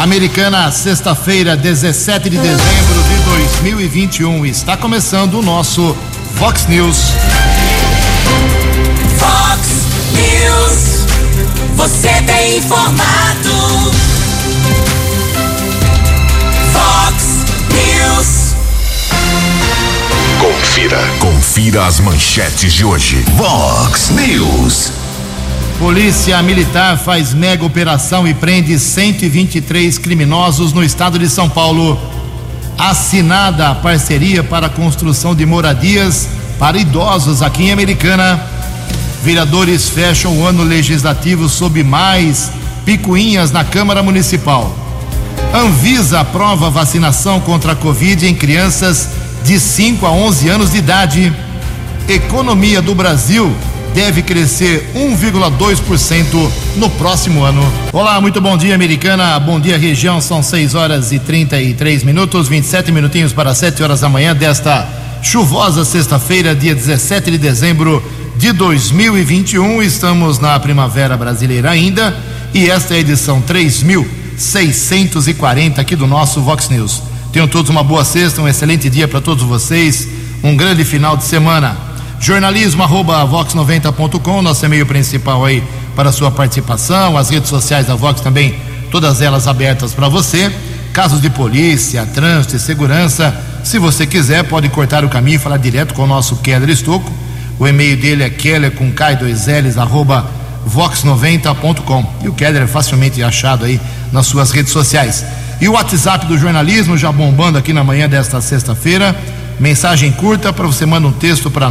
Americana, sexta-feira, 17 de dezembro de 2021. Está começando o nosso Vox News. Vox News. Você tem informado. Vox News. Confira. Confira as manchetes de hoje. Vox News. Polícia Militar faz mega operação e prende 123 criminosos no estado de São Paulo. Assinada a parceria para a construção de moradias para idosos aqui em Americana. Vereadores fecham o ano legislativo sob mais picuinhas na Câmara Municipal. Anvisa aprova vacinação contra a Covid em crianças de 5 a 11 anos de idade. Economia do Brasil deve crescer 1,2% no próximo ano. Olá, muito bom dia, americana. Bom dia, região. São 6 horas e 33 minutos, 27 minutinhos para 7 horas da manhã desta chuvosa sexta-feira, dia 17 de dezembro de 2021. Estamos na primavera brasileira ainda e esta é a edição 3640 aqui do nosso Vox News. Tenham todos uma boa sexta, um excelente dia para todos vocês, um grande final de semana jornalismo arroba vox90.com, nosso e-mail principal aí para sua participação, as redes sociais da Vox também, todas elas abertas para você. Casos de polícia, trânsito e segurança, se você quiser, pode cortar o caminho e falar direto com o nosso Keller Estocco. O e-mail dele é keller com K2Ls arroba vox90.com. E o Keller é facilmente achado aí nas suas redes sociais. E o WhatsApp do jornalismo já bombando aqui na manhã desta sexta-feira. Mensagem curta para você manda um texto para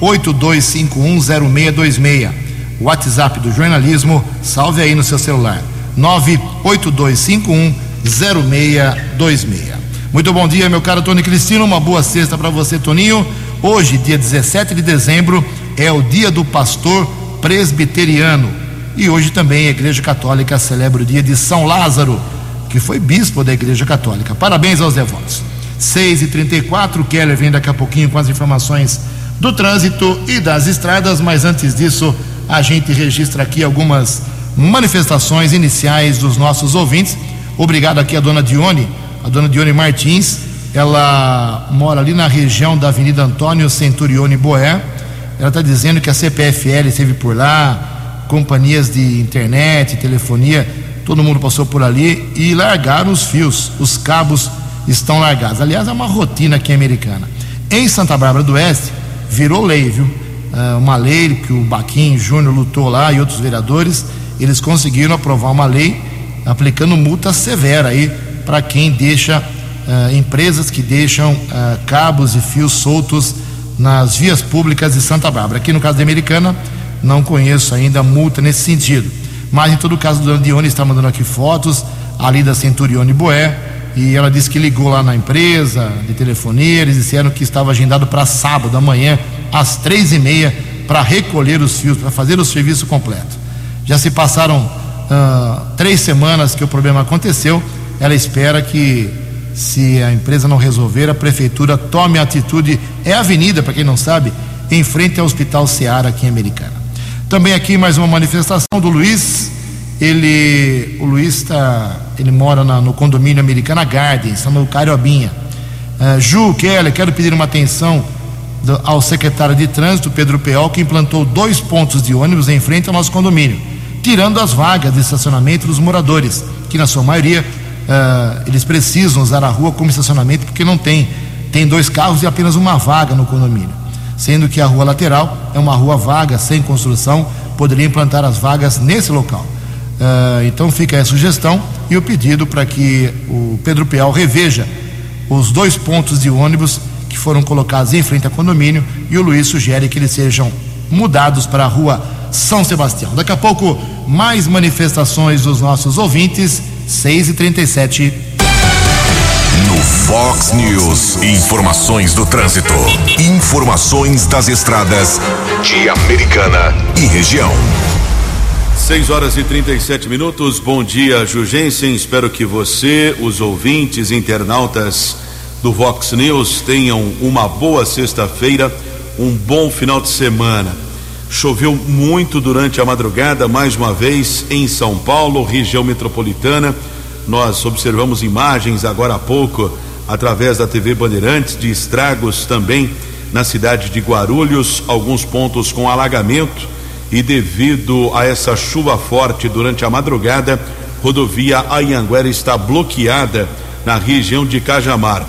982510626. WhatsApp do jornalismo, salve aí no seu celular. 982510626. Muito bom dia, meu caro Tony Cristino. Uma boa sexta para você, Toninho. Hoje, dia 17 de dezembro, é o dia do pastor presbiteriano. E hoje também a Igreja Católica celebra o dia de São Lázaro, que foi bispo da Igreja Católica. Parabéns aos devotos. 6 e 34 Keller vem daqui a pouquinho com as informações do trânsito e das estradas, mas antes disso, a gente registra aqui algumas manifestações iniciais dos nossos ouvintes. Obrigado aqui a dona Dione, a dona Dione Martins. Ela mora ali na região da Avenida Antônio Centurione Boé. Ela está dizendo que a CPFL esteve por lá, companhias de internet, telefonia, todo mundo passou por ali e largaram os fios, os cabos estão largados. Aliás, é uma rotina aqui americana. Em Santa Bárbara do Oeste, virou lei, viu? Uh, uma lei que o Baquim Júnior lutou lá e outros vereadores, eles conseguiram aprovar uma lei aplicando multa severa aí para quem deixa uh, empresas que deixam uh, cabos e fios soltos nas vias públicas de Santa Bárbara. Aqui no caso da Americana, não conheço ainda multa nesse sentido. Mas em todo caso, o Dona está mandando aqui fotos ali da Centurione Boé, e ela disse que ligou lá na empresa de telefonia, eles disseram que estava agendado para sábado amanhã, às três e meia, para recolher os fios, para fazer o serviço completo. Já se passaram três semanas que o problema aconteceu, ela espera que, se a empresa não resolver, a prefeitura tome a atitude. É a avenida, para quem não sabe, em frente ao Hospital Seara, aqui em Americana. Também aqui mais uma manifestação do Luiz ele, o Luiz está, ele mora na, no condomínio Americana Gardens, está no Cariobinha. Uh, Ju, Keller, quero pedir uma atenção do, ao secretário de trânsito, Pedro Peol, que implantou dois pontos de ônibus em frente ao nosso condomínio, tirando as vagas de estacionamento dos moradores, que na sua maioria uh, eles precisam usar a rua como estacionamento porque não tem, tem dois carros e apenas uma vaga no condomínio, sendo que a rua lateral é uma rua vaga, sem construção, poderia implantar as vagas nesse local. Uh, então fica a sugestão e o pedido para que o Pedro Peal reveja os dois pontos de ônibus que foram colocados em frente ao condomínio e o Luiz sugere que eles sejam mudados para a rua São Sebastião. Daqui a pouco, mais manifestações dos nossos ouvintes, 6 e 37 No Fox News, informações do trânsito. Informações das estradas de Americana e região. 6 horas e 37 minutos. Bom dia, Jugensen. Espero que você, os ouvintes, internautas do Vox News tenham uma boa sexta-feira, um bom final de semana. Choveu muito durante a madrugada, mais uma vez, em São Paulo, região metropolitana. Nós observamos imagens agora há pouco através da TV Bandeirantes de estragos também na cidade de Guarulhos, alguns pontos com alagamento e devido a essa chuva forte durante a madrugada, rodovia Anhanguera está bloqueada na região de Cajamar.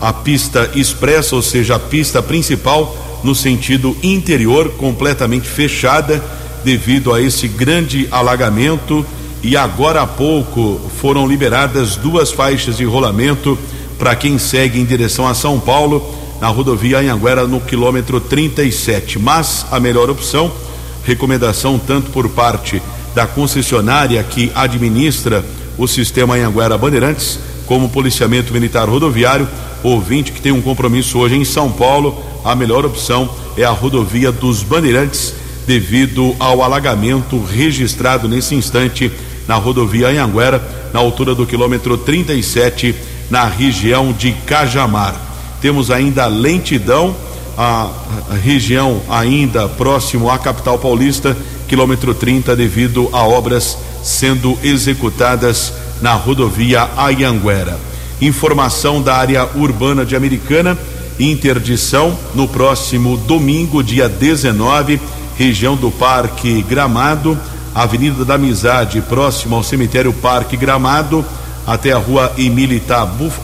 A pista expressa, ou seja, a pista principal no sentido interior completamente fechada devido a esse grande alagamento e agora há pouco foram liberadas duas faixas de rolamento para quem segue em direção a São Paulo na rodovia Anhanguera no quilômetro 37. Mas a melhor opção, recomendação tanto por parte da concessionária que administra o sistema Anhanguera Bandeirantes, como policiamento militar rodoviário, ouvinte que tem um compromisso hoje em São Paulo, a melhor opção é a rodovia dos Bandeirantes, devido ao alagamento registrado nesse instante na rodovia Anhanguera, na altura do quilômetro 37, na região de Cajamar. Temos ainda lentidão, a região ainda próximo à capital paulista, quilômetro 30, devido a obras sendo executadas na rodovia Anhanguera. Informação da área urbana de Americana, interdição no próximo domingo, dia 19, região do Parque Gramado, Avenida da Amizade, próximo ao cemitério Parque Gramado, até a rua Emília,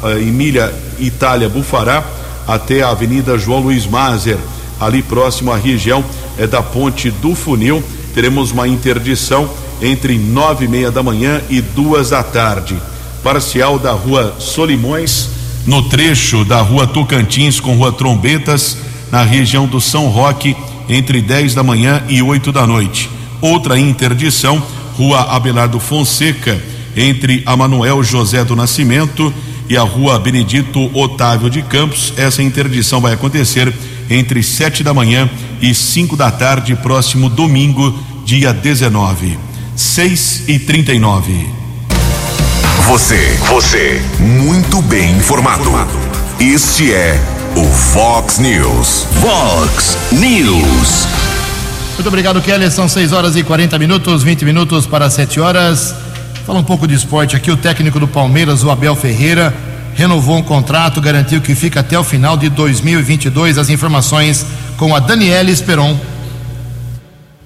eh, Emília Itália Bufará, até a Avenida João Luiz Mazer, ali próximo à região é da Ponte do Funil. Teremos uma interdição entre nove e meia da manhã e duas da tarde. Parcial da rua Solimões, no trecho da rua Tocantins com rua Trombetas, na região do São Roque, entre 10 da manhã e 8 da noite. Outra interdição, rua Abelardo Fonseca, entre a Manuel José do Nascimento e a rua Benedito Otávio de Campos. Essa interdição vai acontecer entre 7 da manhã e 5 da tarde, próximo domingo, dia 19. 6 e 39. Você, você, muito bem informado. Este é o Fox News. Fox News. Muito obrigado, Kelly. São 6 horas e 40 minutos, 20 minutos para 7 horas. Fala um pouco de esporte aqui. O técnico do Palmeiras, o Abel Ferreira, renovou um contrato, garantiu que fica até o final de 2022. As informações com a Daniela Esperon.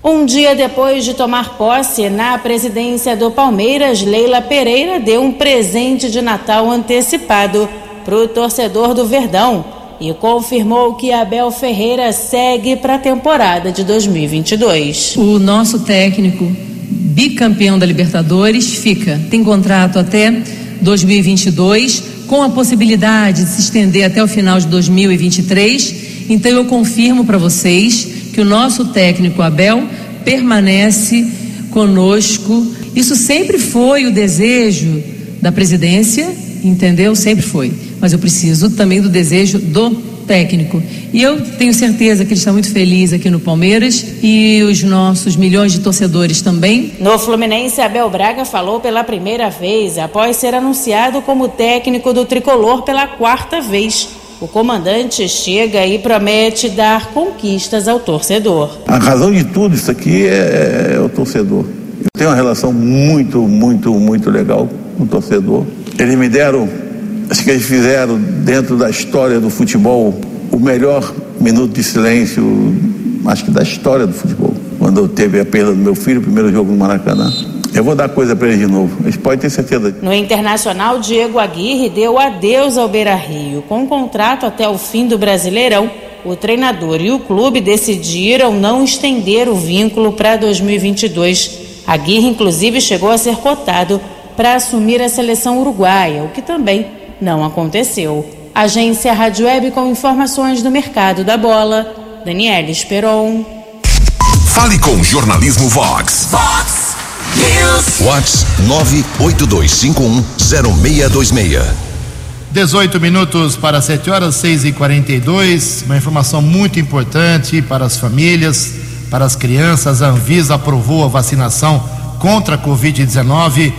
Um dia depois de tomar posse na presidência do Palmeiras, Leila Pereira deu um presente de Natal antecipado para o torcedor do Verdão e confirmou que Abel Ferreira segue para a temporada de 2022. O nosso técnico, bicampeão da Libertadores, fica. Tem contrato até 2022, com a possibilidade de se estender até o final de 2023. Então eu confirmo para vocês que o nosso técnico Abel permanece conosco. Isso sempre foi o desejo da presidência, entendeu? Sempre foi. Mas eu preciso também do desejo do técnico. E eu tenho certeza que ele está muito feliz aqui no Palmeiras e os nossos milhões de torcedores também. No Fluminense, Abel Braga falou pela primeira vez após ser anunciado como técnico do tricolor pela quarta vez. O comandante chega e promete dar conquistas ao torcedor. A razão de tudo isso aqui é, é o torcedor. Eu tenho uma relação muito, muito, muito legal com o torcedor. Eles me deram, acho que eles fizeram dentro da história do futebol o melhor minuto de silêncio, acho que da história do futebol. Quando teve a perda do meu filho, o primeiro jogo no Maracanã. Eu vou dar coisa para eles de novo. Eles podem ter certeza. No Internacional, Diego Aguirre deu adeus ao Beira Rio. Com um contrato até o fim do Brasileirão, o treinador e o clube decidiram não estender o vínculo para 2022. Aguirre, inclusive, chegou a ser cotado para assumir a seleção uruguaia, o que também não aconteceu. Agência Rádio Web com informações do mercado da bola. Daniela Esperon. Fale com o Jornalismo Vox. Fox News. Whats 982510626. 18 minutos para 7 horas, 6 e 42 Uma informação muito importante para as famílias, para as crianças. A Anvisa aprovou a vacinação contra a Covid-19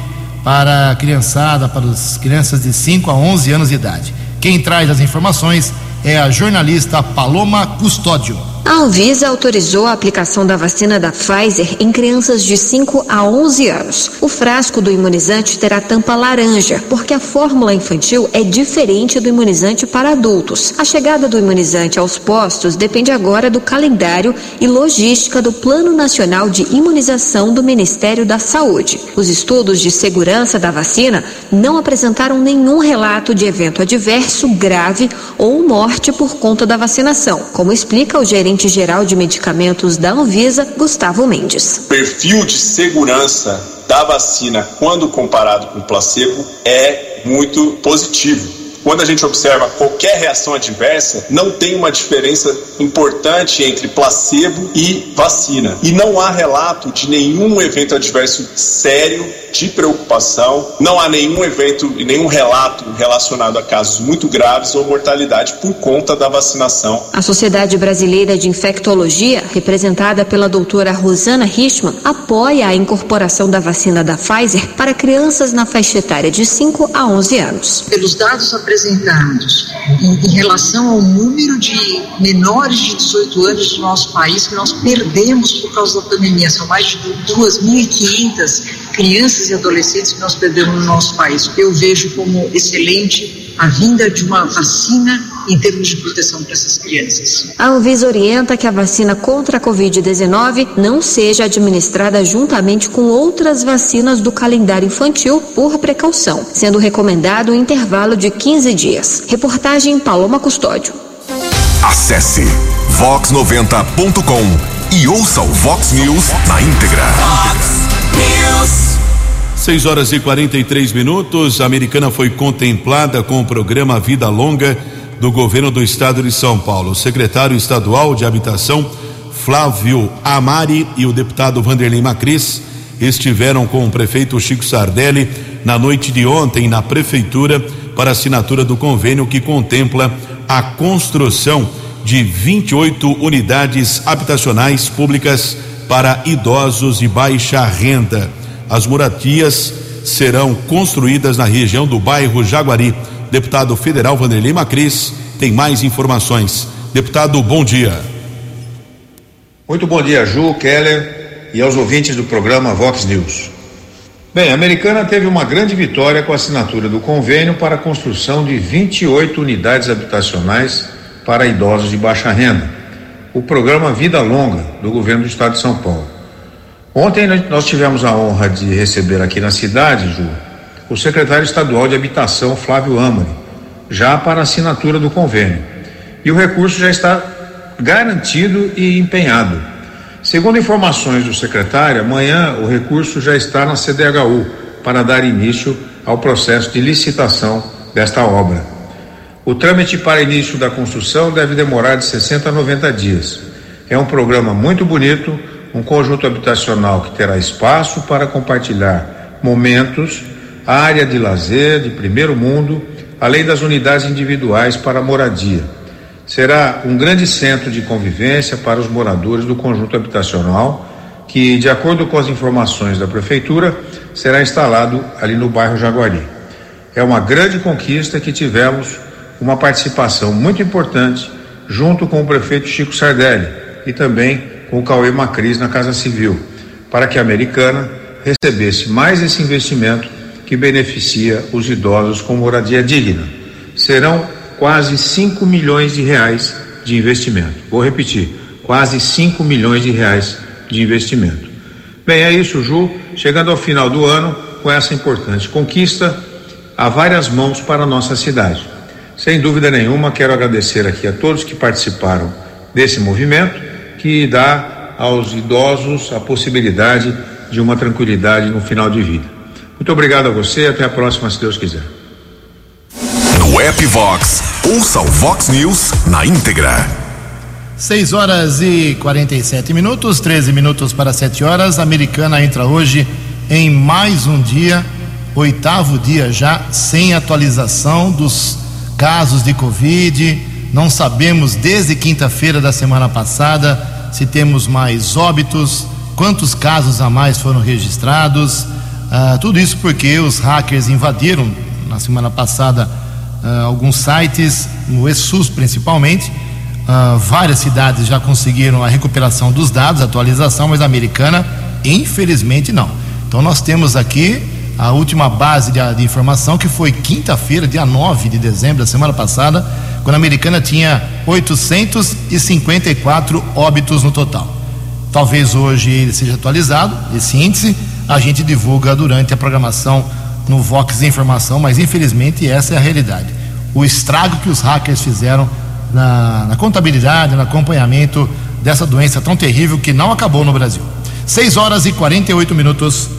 para a criançada, para as crianças de 5 a 11 anos de idade. Quem traz as informações é a jornalista Paloma Custódio. A Anvisa autorizou a aplicação da vacina da Pfizer em crianças de 5 a 11 anos. O frasco do imunizante terá tampa laranja, porque a fórmula infantil é diferente do imunizante para adultos. A chegada do imunizante aos postos depende agora do calendário e logística do Plano Nacional de Imunização do Ministério da Saúde. Os estudos de segurança da vacina não apresentaram nenhum relato de evento adverso grave ou morte por conta da vacinação, como explica o gerente gerente-geral de medicamentos da Anvisa, Gustavo Mendes. O perfil de segurança da vacina, quando comparado com o placebo, é muito positivo quando a gente observa qualquer reação adversa, não tem uma diferença importante entre placebo e vacina. E não há relato de nenhum evento adverso sério de preocupação, não há nenhum evento e nenhum relato relacionado a casos muito graves ou mortalidade por conta da vacinação. A Sociedade Brasileira de Infectologia, representada pela doutora Rosana Richman, apoia a incorporação da vacina da Pfizer para crianças na faixa etária de 5 a 11 anos. Pelos dados apresentados em, em relação ao número de menores de 18 anos no nosso país que nós perdemos por causa da pandemia, são mais de 2.500 crianças e adolescentes que nós perdemos no nosso país. Eu vejo como excelente a vinda de uma vacina em termos de proteção para essas crianças. A Anvisa orienta que a vacina contra a Covid-19 não seja administrada juntamente com outras vacinas do calendário infantil por precaução, sendo recomendado um intervalo de 15 dias. Reportagem Paloma Custódio. Acesse vox90.com e ouça o Vox News na íntegra. Vox News. 6 horas e 43 minutos. A americana foi contemplada com o programa Vida Longa do governo do estado de São Paulo. O secretário estadual de Habitação, Flávio Amari, e o deputado Vanderlei Macris estiveram com o prefeito Chico Sardelli na noite de ontem na prefeitura para assinatura do convênio que contempla a construção de 28 unidades habitacionais públicas para idosos de baixa renda. As moradias serão construídas na região do bairro Jaguari. Deputado federal Vanderlei Macris tem mais informações. Deputado, bom dia. Muito bom dia, Ju, Keller e aos ouvintes do programa Vox News. Bem, a Americana teve uma grande vitória com a assinatura do convênio para a construção de 28 unidades habitacionais para idosos de baixa renda o programa Vida Longa do governo do estado de São Paulo. Ontem nós tivemos a honra de receber aqui na cidade, Ju, o secretário estadual de Habitação, Flávio Amari, já para assinatura do convênio. E o recurso já está garantido e empenhado. Segundo informações do secretário, amanhã o recurso já está na CDHU para dar início ao processo de licitação desta obra. O trâmite para início da construção deve demorar de 60 a 90 dias. É um programa muito bonito, um conjunto habitacional que terá espaço para compartilhar momentos, área de lazer de primeiro mundo, além das unidades individuais para moradia. Será um grande centro de convivência para os moradores do conjunto habitacional, que, de acordo com as informações da prefeitura, será instalado ali no bairro Jaguari. É uma grande conquista que tivemos uma participação muito importante junto com o prefeito Chico Sardelli e também com o Cauê Macris na Casa Civil, para que a Americana recebesse mais esse investimento que beneficia os idosos com moradia digna. Serão quase 5 milhões de reais de investimento. Vou repetir, quase 5 milhões de reais de investimento. Bem, é isso, Ju. Chegando ao final do ano, com essa importante conquista, há várias mãos para a nossa cidade. Sem dúvida nenhuma, quero agradecer aqui a todos que participaram desse movimento que dá aos idosos a possibilidade de uma tranquilidade no final de vida. Muito obrigado a você, até a próxima, se Deus quiser. No app Vox, ouça o Vox News na íntegra. 6 horas e 47 minutos, 13 minutos para 7 horas. A americana entra hoje em mais um dia, oitavo dia já, sem atualização dos casos de Covid. Não sabemos desde quinta-feira da semana passada se temos mais óbitos, quantos casos a mais foram registrados. Ah, tudo isso porque os hackers invadiram na semana passada ah, alguns sites, no ESUS principalmente, Uh, várias cidades já conseguiram a recuperação dos dados, atualização, mas a americana, infelizmente, não. Então, nós temos aqui a última base de, de informação, que foi quinta-feira, dia 9 de dezembro da semana passada, quando a americana tinha 854 óbitos no total. Talvez hoje ele seja atualizado, esse índice, a gente divulga durante a programação no Vox Informação, mas infelizmente essa é a realidade. O estrago que os hackers fizeram na, na contabilidade, no acompanhamento dessa doença tão terrível que não acabou no Brasil. 6 horas e 48 minutos.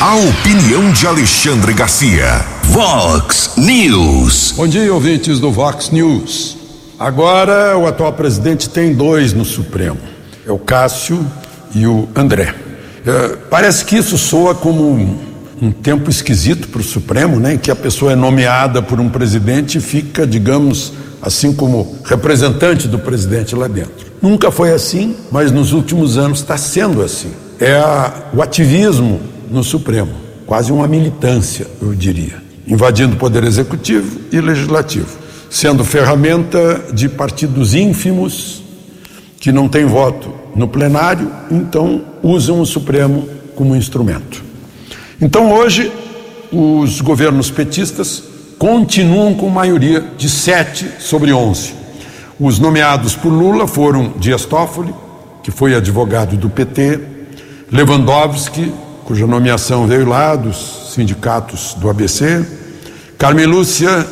A opinião de Alexandre Garcia. Vox News. Bom dia, ouvintes do Vox News. Agora o atual presidente tem dois no Supremo: é o Cássio e o André. É, parece que isso soa como um, um tempo esquisito para o Supremo, né? Que a pessoa é nomeada por um presidente e fica, digamos, assim como representante do presidente lá dentro. Nunca foi assim, mas nos últimos anos está sendo assim. É a, o ativismo no Supremo, quase uma militância, eu diria, invadindo o poder executivo e legislativo, sendo ferramenta de partidos ínfimos que não têm voto no plenário, então usam o Supremo como instrumento. Então hoje os governos petistas continuam com maioria de sete sobre onze. Os nomeados por Lula foram Dias Toffoli, que foi advogado do PT, Lewandowski, cuja nomeação veio lá dos sindicatos do ABC, Carmen Lúcia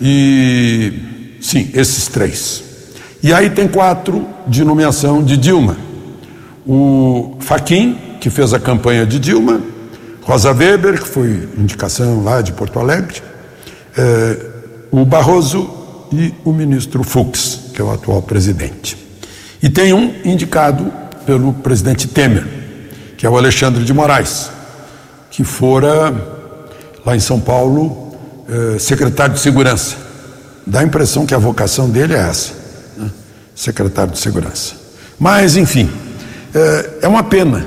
e. Sim, esses três. E aí tem quatro de nomeação de Dilma. O Faquim, que fez a campanha de Dilma, Rosa Weber, que foi indicação lá de Porto Alegre, eh, o Barroso e o ministro Fux, que é o atual presidente. E tem um indicado pelo presidente Temer, que é o Alexandre de Moraes, que fora lá em São Paulo eh, secretário de segurança. Dá a impressão que a vocação dele é essa? Secretário de segurança. Mas, enfim, eh, é uma pena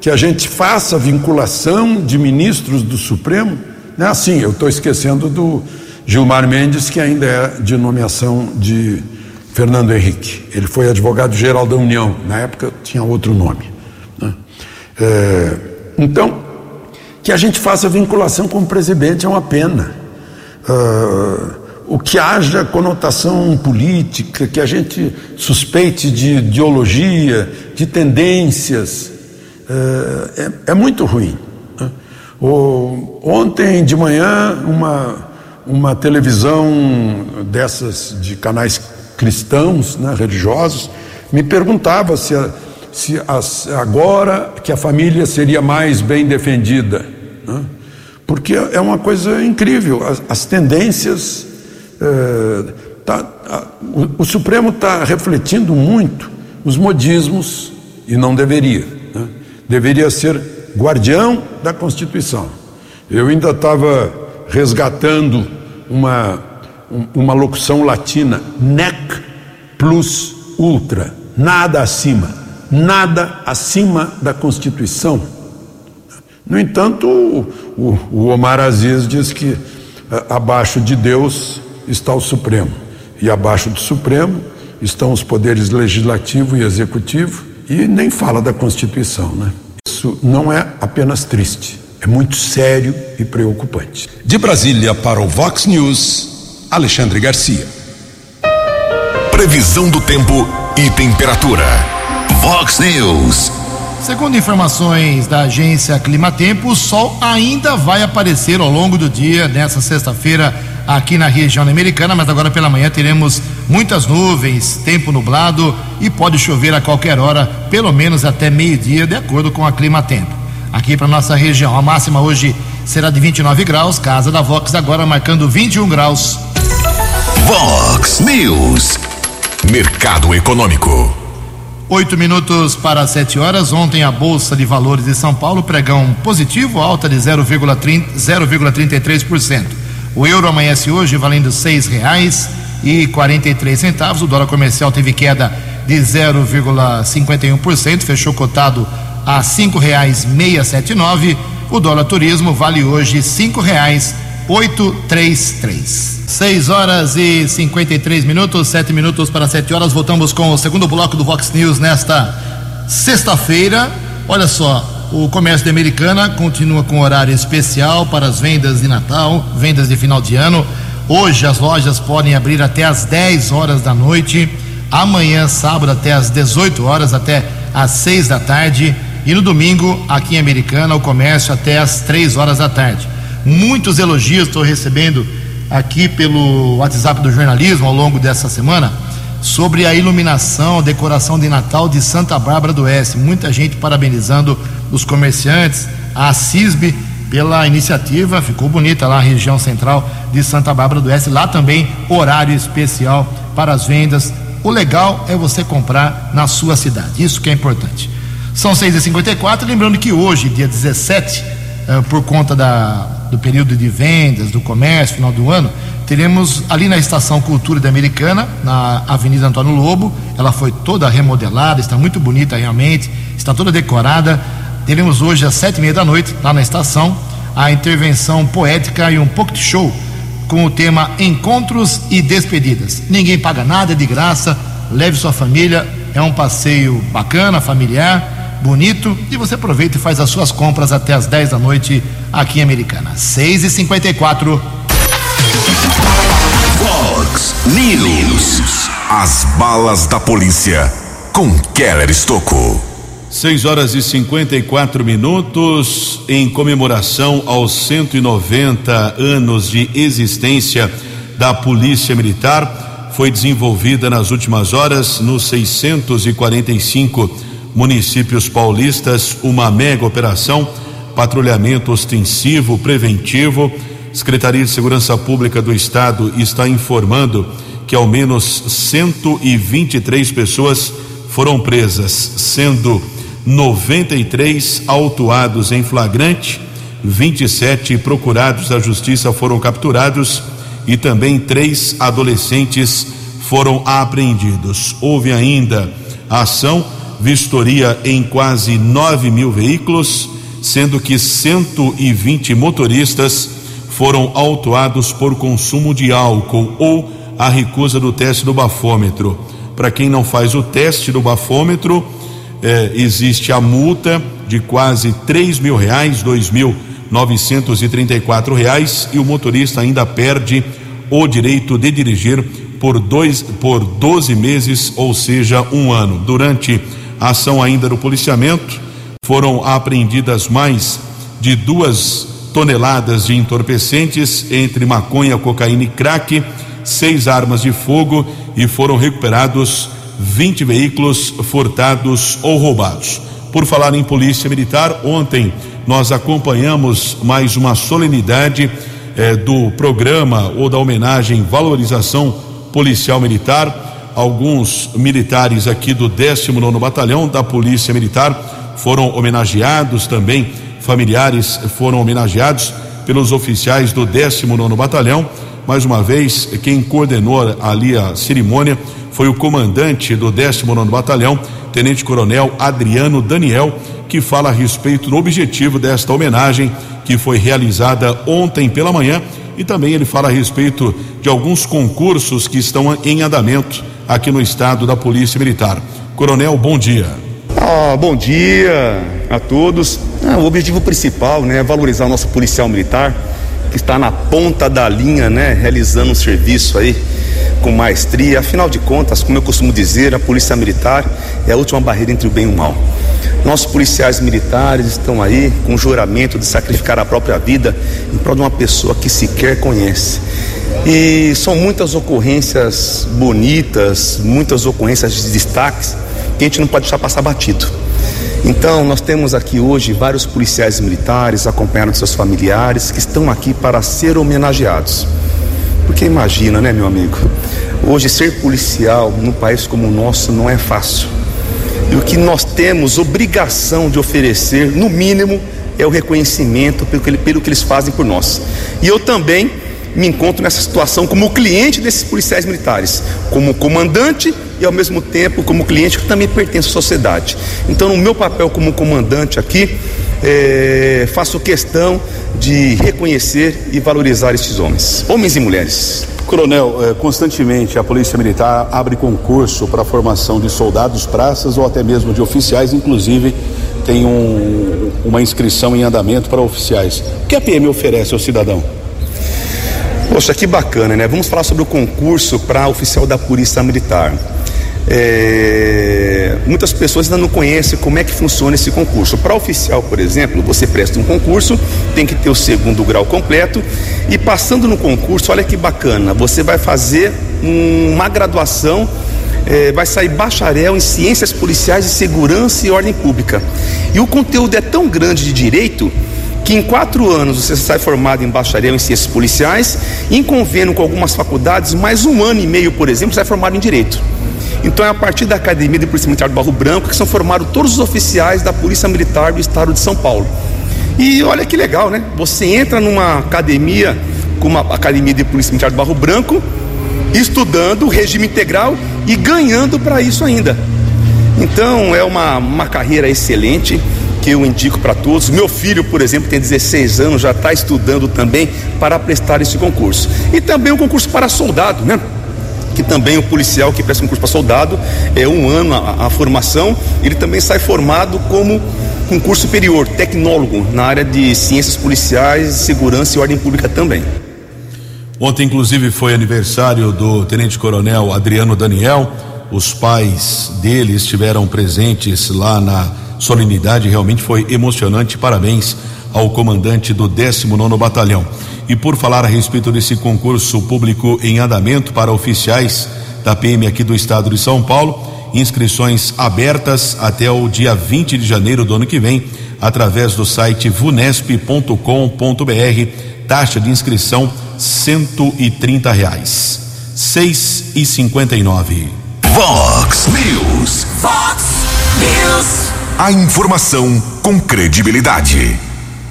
que a gente faça vinculação de ministros do Supremo. Não é assim, eu estou esquecendo do Gilmar Mendes, que ainda é de nomeação de Fernando Henrique. Ele foi advogado-geral da União, na época tinha outro nome. Né? É, então, que a gente faça vinculação com o presidente é uma pena. Uh, o que haja conotação política, que a gente suspeite de ideologia, de tendências, uh, é, é, muito ruim. Né? O, ontem de manhã, uma, uma televisão dessas de canais cristãos, né, religiosos, me perguntava se, a, se as, agora que a família seria mais bem defendida. Né? Porque é uma coisa incrível, as, as tendências. É, tá, a, o, o, Supremo está refletindo muito os modismos, e não deveria. Né? Deveria ser guardião da Constituição. Eu ainda estava resgatando uma uma locução latina, nec plus ultra, nada acima, nada acima da Constituição. No entanto, o, o Omar Aziz diz que abaixo de Deus está o Supremo, e abaixo do Supremo estão os poderes legislativo e executivo, e nem fala da Constituição, né? Isso não é apenas triste, é muito sério e preocupante. De Brasília para o Vox News. Alexandre Garcia. Previsão do tempo e temperatura. Vox News. Segundo informações da agência Climatempo, o sol ainda vai aparecer ao longo do dia nessa sexta-feira aqui na região americana, mas agora pela manhã teremos muitas nuvens, tempo nublado e pode chover a qualquer hora, pelo menos até meio-dia, de acordo com a Climatempo. Aqui para nossa região, a máxima hoje será de 29 graus, casa da Vox agora marcando 21 graus. Vox News. Mercado Econômico. Oito minutos para sete horas. Ontem a Bolsa de Valores de São Paulo pregão positivo, alta de 0,33%. O euro amanhece hoje valendo seis reais e quarenta e três centavos. O dólar comercial teve queda de 0,51%, fechou cotado a cinco reais meia sete nove. O dólar turismo vale hoje cinco reais oito três três. 6 horas e 53 minutos, 7 minutos para 7 horas. Voltamos com o segundo bloco do Vox News nesta sexta-feira. Olha só, o comércio de Americana continua com horário especial para as vendas de Natal, vendas de final de ano. Hoje as lojas podem abrir até às 10 horas da noite, amanhã, sábado, até às 18 horas, até às 6 da tarde. E no domingo, aqui em Americana, o comércio até às 3 horas da tarde. Muitos elogios estou recebendo aqui pelo WhatsApp do jornalismo ao longo dessa semana sobre a iluminação, decoração de Natal de Santa Bárbara do Oeste. Muita gente parabenizando os comerciantes, a CISB pela iniciativa, ficou bonita lá a região central de Santa Bárbara do Oeste. Lá também horário especial para as vendas. O legal é você comprar na sua cidade, isso que é importante. São 6h54, lembrando que hoje, dia 17, eh, por conta da, do período de vendas, do comércio, final do ano, teremos ali na Estação Cultura da Americana, na Avenida Antônio Lobo, ela foi toda remodelada, está muito bonita realmente, está toda decorada. Teremos hoje às sete e meia da noite, lá na estação, a intervenção poética e um pouco de show com o tema Encontros e Despedidas. Ninguém paga nada, é de graça, leve sua família, é um passeio bacana, familiar, bonito, e você aproveita e faz as suas compras até as 10 da noite aqui em Americana. 6 News. As balas da polícia com Keller Estocou. 6 horas e 54 minutos em comemoração aos 190 anos de existência da Polícia Militar. Foi desenvolvida nas últimas horas nos 645 municípios paulistas uma mega operação, patrulhamento ostensivo preventivo. Secretaria de Segurança Pública do Estado está informando que ao menos 123 pessoas foram presas, sendo 93 autuados em flagrante, 27 procurados da justiça foram capturados e também três adolescentes foram apreendidos. Houve ainda ação, vistoria em quase 9 mil veículos, sendo que 120 motoristas foram autuados por consumo de álcool ou a recusa do teste do bafômetro. Para quem não faz o teste do bafômetro, eh, existe a multa de quase três mil reais, dois mil novecentos e trinta e quatro reais e o motorista ainda perde o direito de dirigir por dois, por 12 meses, ou seja, um ano. Durante a ação ainda do policiamento, foram apreendidas mais de duas toneladas de entorpecentes entre maconha, cocaína e crack, seis armas de fogo e foram recuperados 20 veículos furtados ou roubados. Por falar em Polícia Militar, ontem nós acompanhamos mais uma solenidade eh, do programa ou da homenagem Valorização Policial Militar. Alguns militares aqui do 19 Batalhão da Polícia Militar foram homenageados também, familiares foram homenageados pelos oficiais do 19 Batalhão. Mais uma vez, quem coordenou ali a cerimônia foi o comandante do 19 Batalhão, Tenente Coronel Adriano Daniel, que fala a respeito do objetivo desta homenagem que foi realizada ontem pela manhã e também ele fala a respeito de alguns concursos que estão em andamento aqui no estado da Polícia Militar. Coronel, bom dia. Ah, bom dia a todos. Ah, o objetivo principal né, é valorizar o nosso policial militar, que está na ponta da linha, né, realizando um serviço aí com maestria. Afinal de contas, como eu costumo dizer, a polícia militar é a última barreira entre o bem e o mal. Nossos policiais militares estão aí com o juramento de sacrificar a própria vida em prol de uma pessoa que sequer conhece. E são muitas ocorrências bonitas, muitas ocorrências de destaques que a gente não pode deixar passar batido. Então, nós temos aqui hoje vários policiais militares acompanhando seus familiares que estão aqui para ser homenageados. Porque imagina, né, meu amigo? Hoje ser policial num país como o nosso não é fácil. E o que nós temos obrigação de oferecer, no mínimo, é o reconhecimento pelo que, pelo que eles fazem por nós. E eu também me encontro nessa situação como cliente desses policiais militares, como comandante e ao mesmo tempo como cliente que também pertence à sociedade. Então, no meu papel como comandante aqui, é, faço questão de reconhecer e valorizar estes homens, homens e mulheres. Coronel, eh, constantemente a Polícia Militar abre concurso para a formação de soldados, praças ou até mesmo de oficiais, inclusive tem um, uma inscrição em andamento para oficiais. O que a PM oferece ao cidadão? Poxa, que bacana, né? Vamos falar sobre o concurso para oficial da Polícia Militar. É, muitas pessoas ainda não conhecem como é que funciona esse concurso. Para oficial, por exemplo, você presta um concurso, tem que ter o segundo grau completo e passando no concurso, olha que bacana, você vai fazer um, uma graduação, é, vai sair bacharel em ciências policiais de segurança e ordem pública. E o conteúdo é tão grande de direito que em quatro anos você sai formado em bacharel em ciências policiais, em convênio com algumas faculdades, mais um ano e meio, por exemplo, sai formado em direito. Então é a partir da Academia de Polícia Militar do Barro Branco que são formados todos os oficiais da Polícia Militar do Estado de São Paulo. E olha que legal, né? Você entra numa academia, como a Academia de Polícia Militar do Barro Branco, estudando o regime integral e ganhando para isso ainda. Então é uma, uma carreira excelente que eu indico para todos. Meu filho, por exemplo, tem 16 anos, já está estudando também para prestar esse concurso. E também um concurso para soldado, né? que também o policial que presta concurso para soldado é um ano a, a, formação, ele também sai formado como concurso superior, tecnólogo na área de ciências policiais, segurança e ordem pública também. Ontem, inclusive, foi aniversário do Tenente Coronel Adriano Daniel. Os pais dele estiveram presentes lá na solenidade. Realmente foi emocionante. Parabéns ao comandante do 19 Batalhão. E por falar a respeito desse concurso público em andamento para oficiais da PM aqui do estado de São Paulo, inscrições abertas até o dia 20 de janeiro do ano que vem, através do site vunesp.com.br. Taxa de inscrição cento e trinta reais. Seis e cinquenta e nove. Vox News. Vox News. A informação com credibilidade.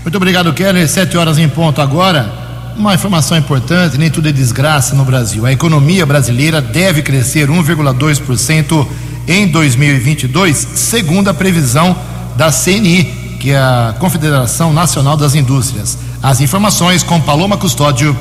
Muito obrigado, Keller. Sete horas em ponto agora. Uma informação importante: nem tudo é desgraça no Brasil. A economia brasileira deve crescer 1,2% em 2022, segundo a previsão da CNI, que é a Confederação Nacional das Indústrias. As informações com Paloma Custódio.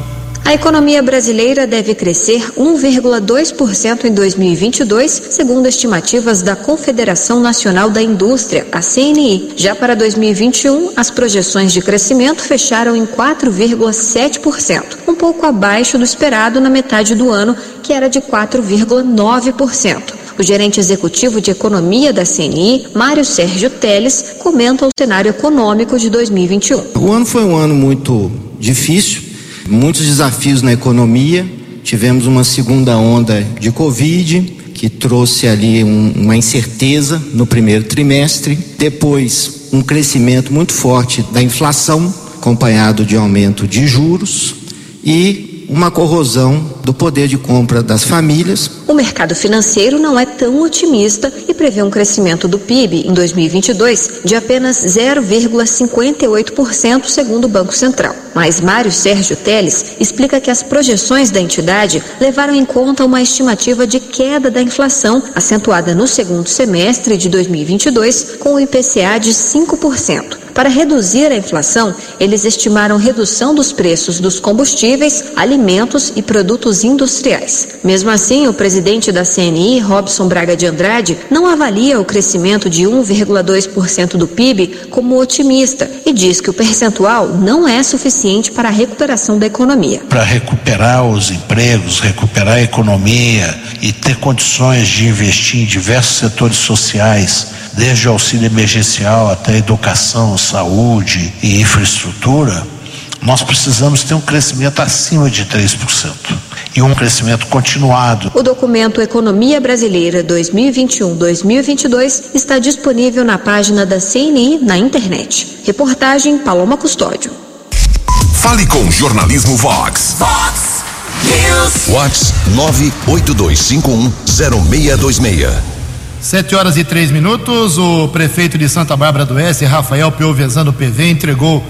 A economia brasileira deve crescer 1,2% em 2022, segundo estimativas da Confederação Nacional da Indústria, a CNI. Já para 2021, as projeções de crescimento fecharam em 4,7%, um pouco abaixo do esperado na metade do ano, que era de 4,9%. O gerente executivo de economia da CNI, Mário Sérgio Teles, comenta o cenário econômico de 2021. O ano foi um ano muito difícil, muitos desafios na economia. Tivemos uma segunda onda de Covid, que trouxe ali um, uma incerteza no primeiro trimestre. Depois, um crescimento muito forte da inflação, acompanhado de aumento de juros. E uma corrosão do poder de compra das famílias. O mercado financeiro não é tão otimista e prevê um crescimento do PIB em 2022 de apenas 0,58%, segundo o Banco Central. Mas Mário Sérgio Teles explica que as projeções da entidade levaram em conta uma estimativa de queda da inflação, acentuada no segundo semestre de 2022, com o IPCA de 5%. Para reduzir a inflação, eles estimaram redução dos preços dos combustíveis, alimentos e produtos industriais. Mesmo assim, o presidente da CNI, Robson Braga de Andrade, não avalia o crescimento de 1,2% do PIB como otimista e diz que o percentual não é suficiente para a recuperação da economia. Para recuperar os empregos, recuperar a economia e ter condições de investir em diversos setores sociais desde o auxílio emergencial até educação, saúde e infraestrutura, nós precisamos ter um crescimento acima de 3% e um crescimento continuado. O documento Economia Brasileira 2021-2022 está disponível na página da CNI na internet. Reportagem Paloma Custódio. Fale com o Jornalismo Vox. Vox News. Vox 982510626. Sete horas e três minutos. O prefeito de Santa Bárbara do Oeste, Rafael Piovesan PV, entregou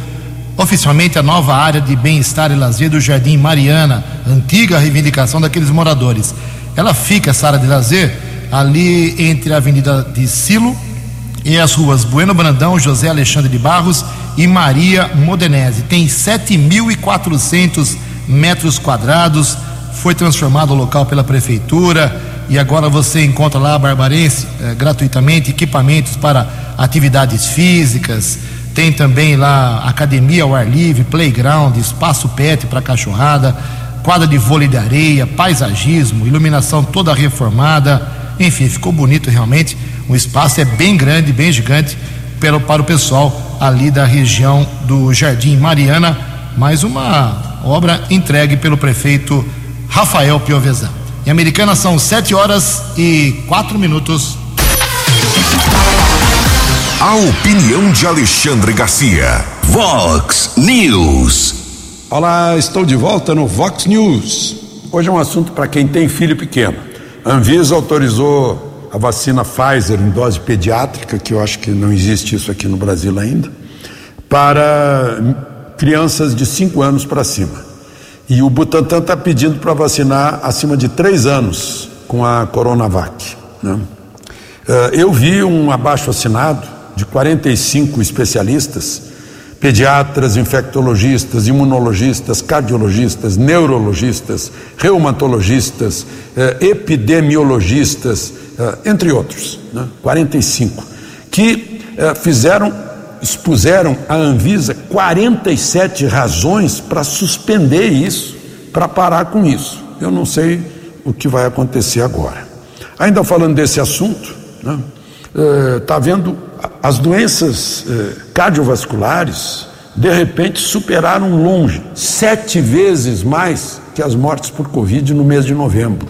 oficialmente a nova área de bem-estar e lazer do Jardim Mariana, antiga reivindicação daqueles moradores. Ela fica, essa área de lazer, ali entre a Avenida de Silo e as ruas Bueno Brandão, José Alexandre de Barros e Maria Modenese. Tem 7.400 metros quadrados, foi transformado o local pela prefeitura e agora você encontra lá, Barbarense, eh, gratuitamente equipamentos para atividades físicas, tem também lá academia ao ar livre, playground, espaço pet para cachorrada, quadra de vôlei de areia, paisagismo, iluminação toda reformada, enfim, ficou bonito realmente. O espaço é bem grande, bem gigante pelo, para o pessoal ali da região do Jardim Mariana. Mais uma obra entregue pelo prefeito Rafael Piovesan. Em Americana são 7 horas e 4 minutos. A opinião de Alexandre Garcia. Vox News. Olá, estou de volta no Vox News. Hoje é um assunto para quem tem filho pequeno. A Anvisa autorizou a vacina Pfizer em dose pediátrica, que eu acho que não existe isso aqui no Brasil ainda, para crianças de 5 anos para cima. E o Butantan está pedindo para vacinar acima de 3 anos com a Coronavac. Né? Eu vi um abaixo assinado de 45 especialistas, pediatras, infectologistas, imunologistas, cardiologistas, neurologistas, reumatologistas, eh, epidemiologistas, eh, entre outros, né? 45, que eh, fizeram, expuseram à Anvisa 47 razões para suspender isso, para parar com isso. Eu não sei o que vai acontecer agora. Ainda falando desse assunto, está né? uh, havendo as doenças eh, cardiovasculares, de repente, superaram longe, sete vezes mais que as mortes por Covid no mês de novembro.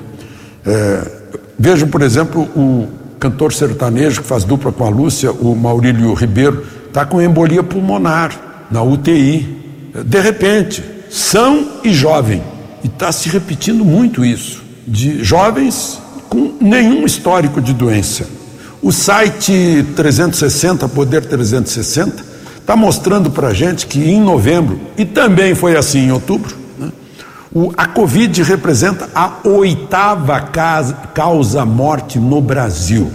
Eh, vejam, por exemplo, o cantor sertanejo que faz dupla com a Lúcia, o Maurílio Ribeiro, está com embolia pulmonar na UTI. De repente, são e jovem. E está se repetindo muito isso, de jovens com nenhum histórico de doença. O site 360, Poder 360, está mostrando para a gente que em novembro, e também foi assim em outubro, né, a Covid representa a oitava causa, causa morte no Brasil.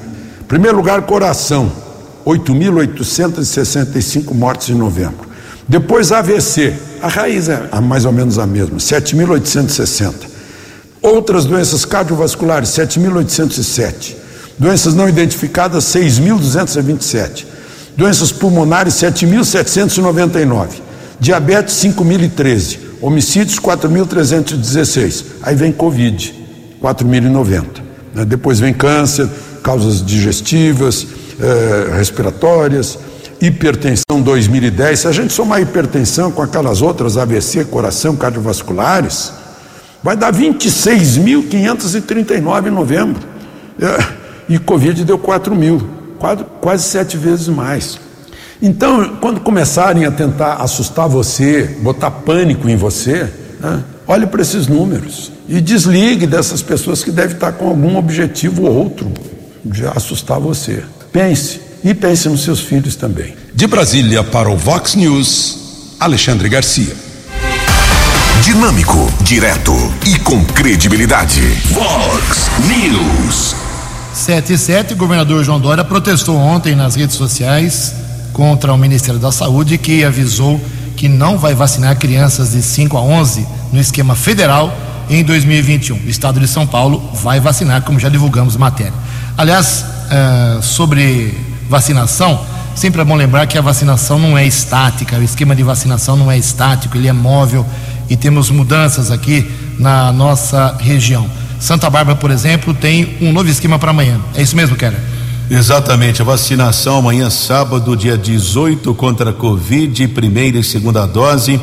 Primeiro lugar, coração, 8.865 mortes em novembro. Depois, AVC, a raiz é mais ou menos a mesma, 7.860. Outras doenças cardiovasculares, 7.807. Doenças não identificadas, 6.227. Doenças pulmonares, 7.799. Diabetes, 5.013. Homicídios, 4.316. Aí vem Covid, 4.090. Né? Depois vem câncer, causas digestivas, eh, respiratórias, hipertensão 2010. Se a gente somar hipertensão com aquelas outras, AVC, coração, cardiovasculares, vai dar 26.539 em novembro. É e Covid deu 4 mil, quase, quase sete vezes mais. Então, quando começarem a tentar assustar você, botar pânico em você, né, olhe para esses números e desligue dessas pessoas que devem estar com algum objetivo ou outro de assustar você. Pense e pense nos seus filhos também. De Brasília para o Vox News, Alexandre Garcia. Dinâmico, direto e com credibilidade. Vox News. 7 e 7, o governador João Dória protestou ontem nas redes sociais contra o Ministério da Saúde, que avisou que não vai vacinar crianças de 5 a 11 no esquema federal em 2021. O estado de São Paulo vai vacinar, como já divulgamos matéria. Aliás, uh, sobre vacinação, sempre é bom lembrar que a vacinação não é estática, o esquema de vacinação não é estático, ele é móvel e temos mudanças aqui na nossa região. Santa Bárbara, por exemplo, tem um novo esquema para amanhã. É isso mesmo, Keller? Exatamente, a vacinação amanhã, sábado, dia 18, contra a Covid, primeira e segunda dose,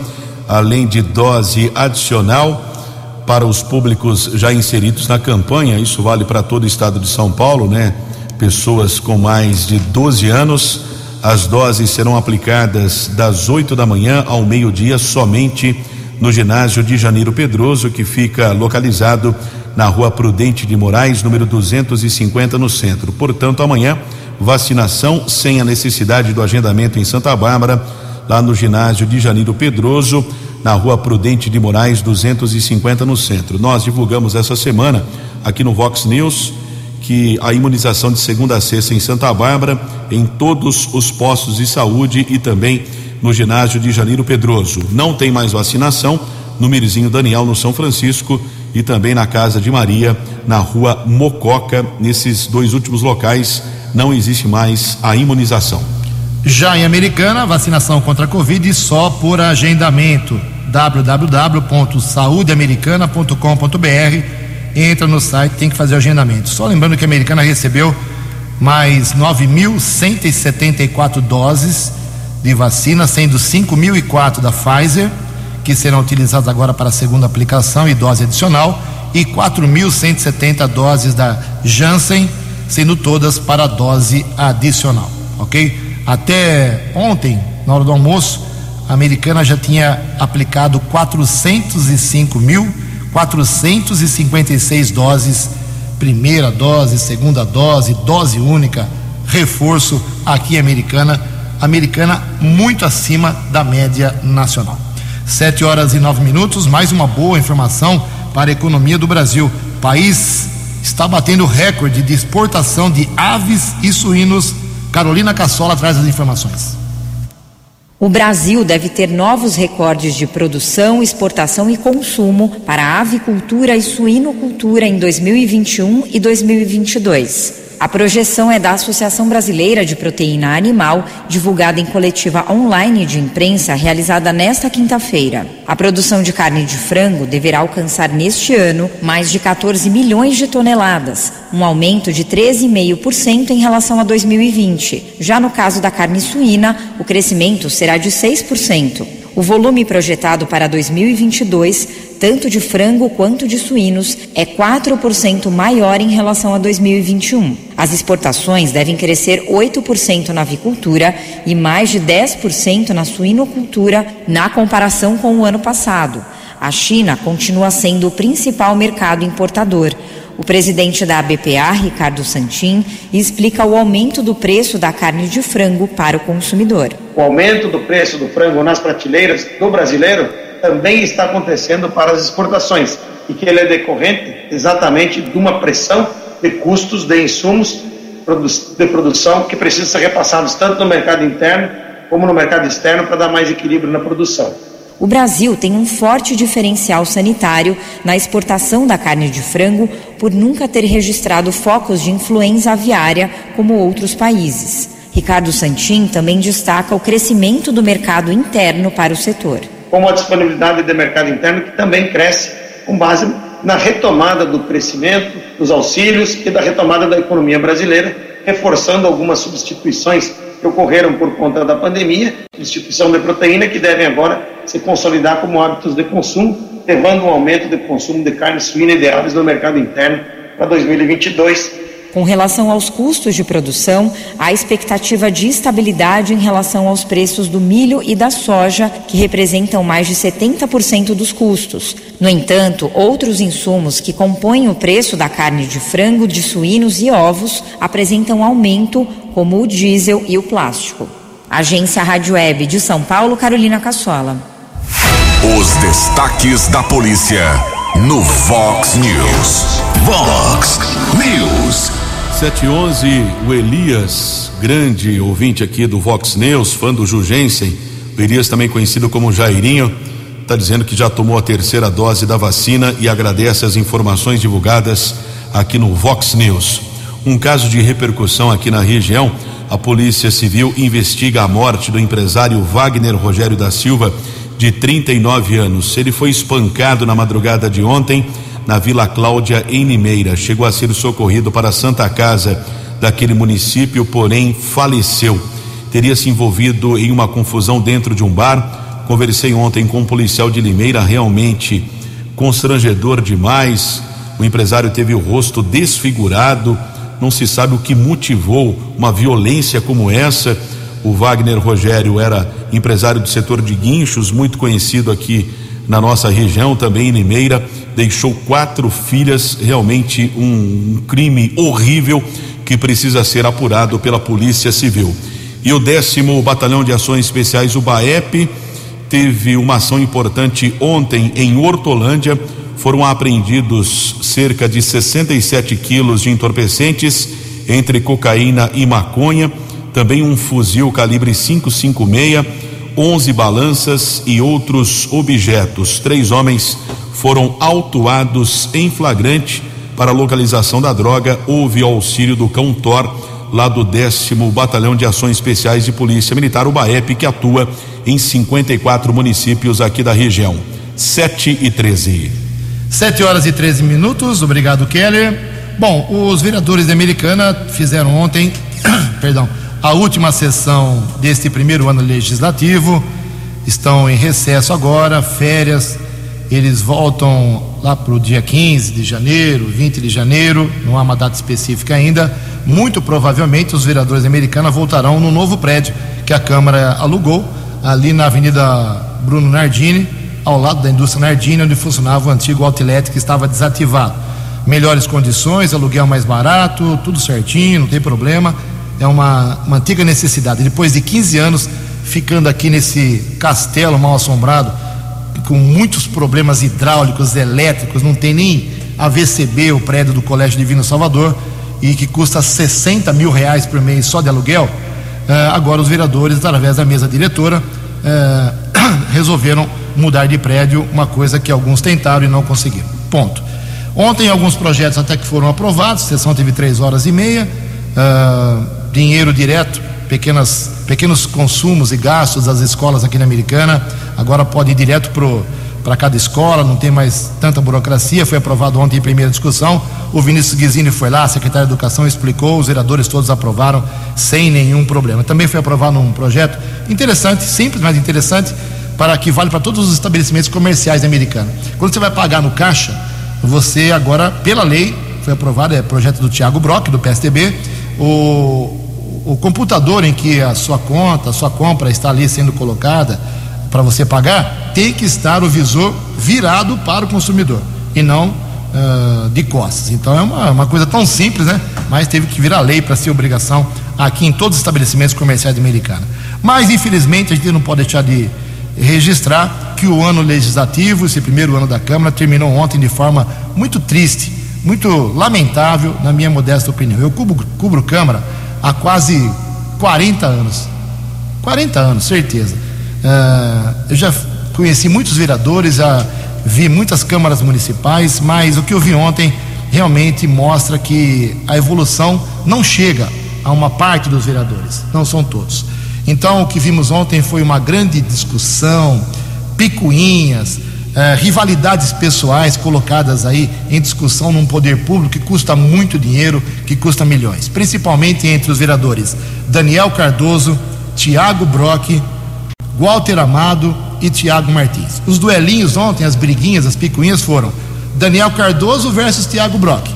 além de dose adicional para os públicos já inseridos na campanha. Isso vale para todo o estado de São Paulo, né? Pessoas com mais de 12 anos. As doses serão aplicadas das 8 da manhã ao meio-dia somente no ginásio de Janeiro Pedroso, que fica localizado na rua Prudente de Moraes, número 250, no centro. Portanto, amanhã, vacinação sem a necessidade do agendamento em Santa Bárbara, lá no ginásio de Janiro Pedroso, na rua Prudente de Moraes, 250 no centro. Nós divulgamos essa semana aqui no Vox News que a imunização de segunda a sexta em Santa Bárbara, em todos os postos de saúde e também no ginásio de Janiro Pedroso. Não tem mais vacinação no Mirizinho Daniel, no São Francisco, e também na Casa de Maria, na rua Mococa. Nesses dois últimos locais não existe mais a imunização. Já em Americana, vacinação contra a Covid só por agendamento. www.saudeamericana.com.br Entra no site, tem que fazer o agendamento. Só lembrando que a Americana recebeu mais 9.174 doses de vacina, sendo 5.004 da Pfizer, que serão utilizadas agora para a segunda aplicação e dose adicional, e 4.170 doses da Janssen, sendo todas para dose adicional, ok? Até ontem, na hora do almoço, a americana já tinha aplicado 405.456 doses, primeira dose, segunda dose, dose única, reforço aqui americana, americana muito acima da média nacional. Sete horas e nove minutos, mais uma boa informação para a economia do Brasil. País está batendo recorde de exportação de aves e suínos Carolina Cassola traz as informações. O Brasil deve ter novos recordes de produção, exportação e consumo para a avicultura e suinocultura em 2021 e 2022. A projeção é da Associação Brasileira de Proteína Animal, divulgada em coletiva online de imprensa realizada nesta quinta-feira. A produção de carne de frango deverá alcançar neste ano mais de 14 milhões de toneladas, um aumento de 13,5% em relação a 2020. Já no caso da carne suína, o crescimento será de 6%. O volume projetado para 2022, tanto de frango quanto de suínos, é 4% maior em relação a 2021. As exportações devem crescer 8% na avicultura e mais de 10% na suinocultura na comparação com o ano passado. A China continua sendo o principal mercado importador. O presidente da ABPA, Ricardo Santin, explica o aumento do preço da carne de frango para o consumidor. O aumento do preço do frango nas prateleiras do brasileiro também está acontecendo para as exportações e que ele é decorrente exatamente de uma pressão de custos de insumos de produção que precisam ser repassados tanto no mercado interno como no mercado externo para dar mais equilíbrio na produção. O Brasil tem um forte diferencial sanitário na exportação da carne de frango por nunca ter registrado focos de influenza aviária como outros países. Ricardo Santin também destaca o crescimento do mercado interno para o setor. Como a disponibilidade de mercado interno que também cresce com base na retomada do crescimento, dos auxílios e da retomada da economia brasileira, reforçando algumas substituições que ocorreram por conta da pandemia, instituição de proteína, que devem agora se consolidar como hábitos de consumo, levando um aumento de consumo de carne suína e de aves no mercado interno para 2022. Com relação aos custos de produção, há expectativa de estabilidade em relação aos preços do milho e da soja, que representam mais de 70% dos custos. No entanto, outros insumos que compõem o preço da carne de frango, de suínos e ovos apresentam aumento, como o diesel e o plástico. Agência Rádio Web de São Paulo, Carolina Cassola. Os destaques da polícia no Vox News. Vox News. 711, o Elias, grande ouvinte aqui do Vox News, fã do Jugensen, o Elias também conhecido como Jairinho, está dizendo que já tomou a terceira dose da vacina e agradece as informações divulgadas aqui no Vox News. Um caso de repercussão aqui na região, a Polícia Civil investiga a morte do empresário Wagner Rogério da Silva, de 39 anos. Ele foi espancado na madrugada de ontem na Vila Cláudia, em Limeira. Chegou a ser socorrido para a Santa Casa daquele município, porém faleceu. Teria se envolvido em uma confusão dentro de um bar. Conversei ontem com um policial de Limeira, realmente constrangedor demais. O empresário teve o rosto desfigurado. Não se sabe o que motivou uma violência como essa. O Wagner Rogério era empresário do setor de guinchos, muito conhecido aqui na nossa região, também em Limeira, deixou quatro filhas, realmente um, crime horrível que precisa ser apurado pela Polícia Civil. E o décimo Batalhão de Ações Especiais, o BAEP, teve uma ação importante ontem em Hortolândia. Foram apreendidos cerca de 67 quilos de entorpecentes, entre cocaína e maconha, também um fuzil calibre 556, 11 balanças e outros objetos. Três homens foram autuados em flagrante para localização da droga. Houve auxílio do cão Thor, lá do décimo Batalhão de Ações Especiais de Polícia Militar, o BAEP, que atua em 54 municípios aqui da região. 7 e 13. 7 horas e 13 minutos, obrigado, Keller. Bom, os vereadores da Americana fizeram ontem, perdão, a última sessão deste primeiro ano legislativo. Estão em recesso agora, férias. Eles voltam lá para o dia 15 de janeiro, 20 de janeiro, não há uma data específica ainda. Muito provavelmente os vereadores americanos voltarão no novo prédio que a Câmara alugou, ali na Avenida Bruno Nardini, ao lado da indústria Nardini, onde funcionava o antigo outlet que estava desativado. Melhores condições, aluguel mais barato, tudo certinho, não tem problema. É uma, uma antiga necessidade. Depois de 15 anos ficando aqui nesse castelo mal assombrado, com muitos problemas hidráulicos, elétricos, não tem nem AVCB, o prédio do Colégio Divino Salvador, e que custa 60 mil reais por mês só de aluguel. Uh, agora os vereadores, através da mesa diretora, uh, resolveram mudar de prédio, uma coisa que alguns tentaram e não conseguiram. Ponto. Ontem alguns projetos até que foram aprovados, a sessão teve três horas e meia, uh, dinheiro direto, pequenas, pequenos consumos e gastos das escolas aqui na Americana, agora pode ir direto para cada escola, não tem mais tanta burocracia, foi aprovado ontem em primeira discussão, o Vinícius Guizini foi lá, a secretária de Educação explicou, os vereadores todos aprovaram sem nenhum problema. Também foi aprovado um projeto interessante, simples, mas interessante, para que vale para todos os estabelecimentos comerciais da Americana. Quando você vai pagar no caixa, você agora, pela lei, foi aprovado, é projeto do Tiago Brock, do PSDB, o, o computador em que a sua conta, a sua compra está ali sendo colocada para você pagar, tem que estar o visor virado para o consumidor e não uh, de costas. Então é uma, uma, coisa tão simples, né? Mas teve que virar lei para ser obrigação aqui em todos os estabelecimentos comerciais de Americana. Mas infelizmente a gente não pode deixar de registrar que o ano legislativo, esse primeiro ano da Câmara, terminou ontem de forma muito triste, muito lamentável, na minha modesta opinião. Eu cubro, cubro Câmara há quase 40 anos. 40 anos, certeza. Uh, eu já conheci muitos vereadores, já vi muitas câmaras municipais, mas o que eu vi ontem realmente mostra que a evolução não chega a uma parte dos vereadores, não são todos. Então, o que vimos ontem foi uma grande discussão, picuinhas, eh, rivalidades pessoais colocadas aí em discussão num poder público que custa muito dinheiro, que custa milhões, principalmente entre os vereadores Daniel Cardoso, Tiago Brock, Walter Amado e Tiago Martins. Os duelinhos ontem, as briguinhas, as picuinhas foram Daniel Cardoso versus Tiago Brock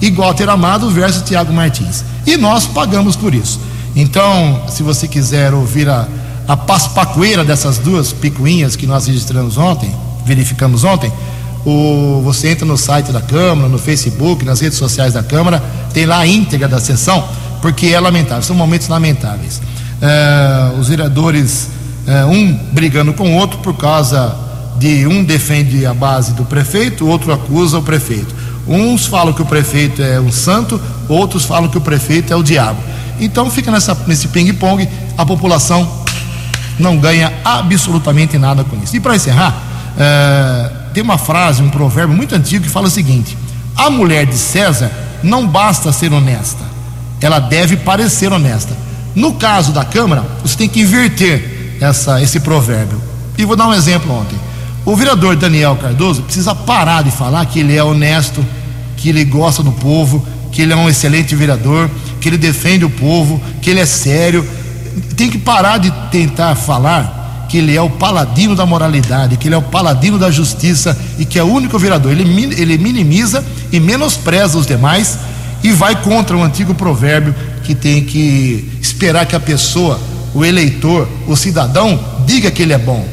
e Walter Amado versus Tiago Martins. E nós pagamos por isso. Então, se você quiser ouvir a, a paspacoeira dessas duas picuinhas que nós registramos ontem, verificamos ontem, o, você entra no site da Câmara, no Facebook, nas redes sociais da Câmara, tem lá a íntegra da sessão, porque é lamentável, são momentos lamentáveis. É, os vereadores, é, um brigando com o outro por causa de um defende a base do prefeito, o outro acusa o prefeito. Uns falam que o prefeito é um santo, outros falam que o prefeito é o diabo. Então fica nessa, nesse ping-pong, a população não ganha absolutamente nada com isso. E para encerrar, é, tem uma frase, um provérbio muito antigo que fala o seguinte: a mulher de César não basta ser honesta, ela deve parecer honesta. No caso da Câmara, você tem que inverter essa, esse provérbio. E vou dar um exemplo ontem. O vereador Daniel Cardoso precisa parar de falar que ele é honesto, que ele gosta do povo, que ele é um excelente vereador, que ele defende o povo, que ele é sério. Tem que parar de tentar falar que ele é o paladino da moralidade, que ele é o paladino da justiça e que é o único vereador. Ele, ele minimiza e menospreza os demais e vai contra o antigo provérbio que tem que esperar que a pessoa, o eleitor, o cidadão, diga que ele é bom.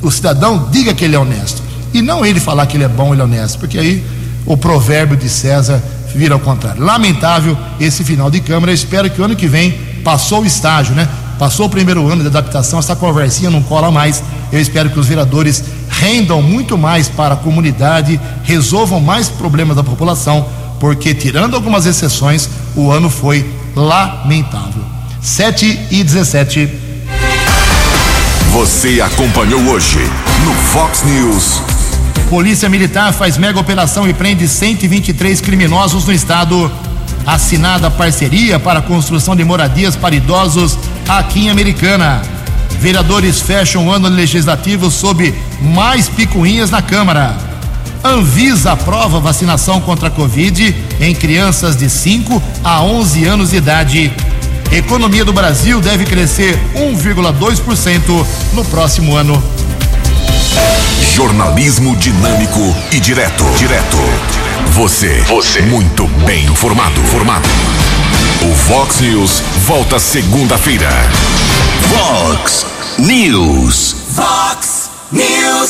O cidadão diga que ele é honesto. E não ele falar que ele é bom, ele é honesto, porque aí o provérbio de César vira ao contrário. Lamentável esse final de Câmara. Eu espero que o ano que vem passou o estágio, né? Passou o primeiro ano de adaptação, essa conversinha não cola mais. Eu espero que os vereadores rendam muito mais para a comunidade, resolvam mais problemas da população, porque, tirando algumas exceções, o ano foi lamentável. 7 e 17. Você acompanhou hoje no Fox News. Polícia Militar faz mega operação e prende 123 criminosos no estado. Assinada parceria para a construção de moradias para idosos aqui em Americana. Vereadores fecham o ano legislativo sob mais picuinhas na Câmara. Anvisa aprova vacinação contra a Covid em crianças de 5 a 11 anos de idade. Economia do Brasil deve crescer 1,2% no próximo ano. Jornalismo dinâmico e direto. Direto. Você. Você. Muito bem informado. Formado. O Vox News volta segunda-feira. Vox News. Vox News.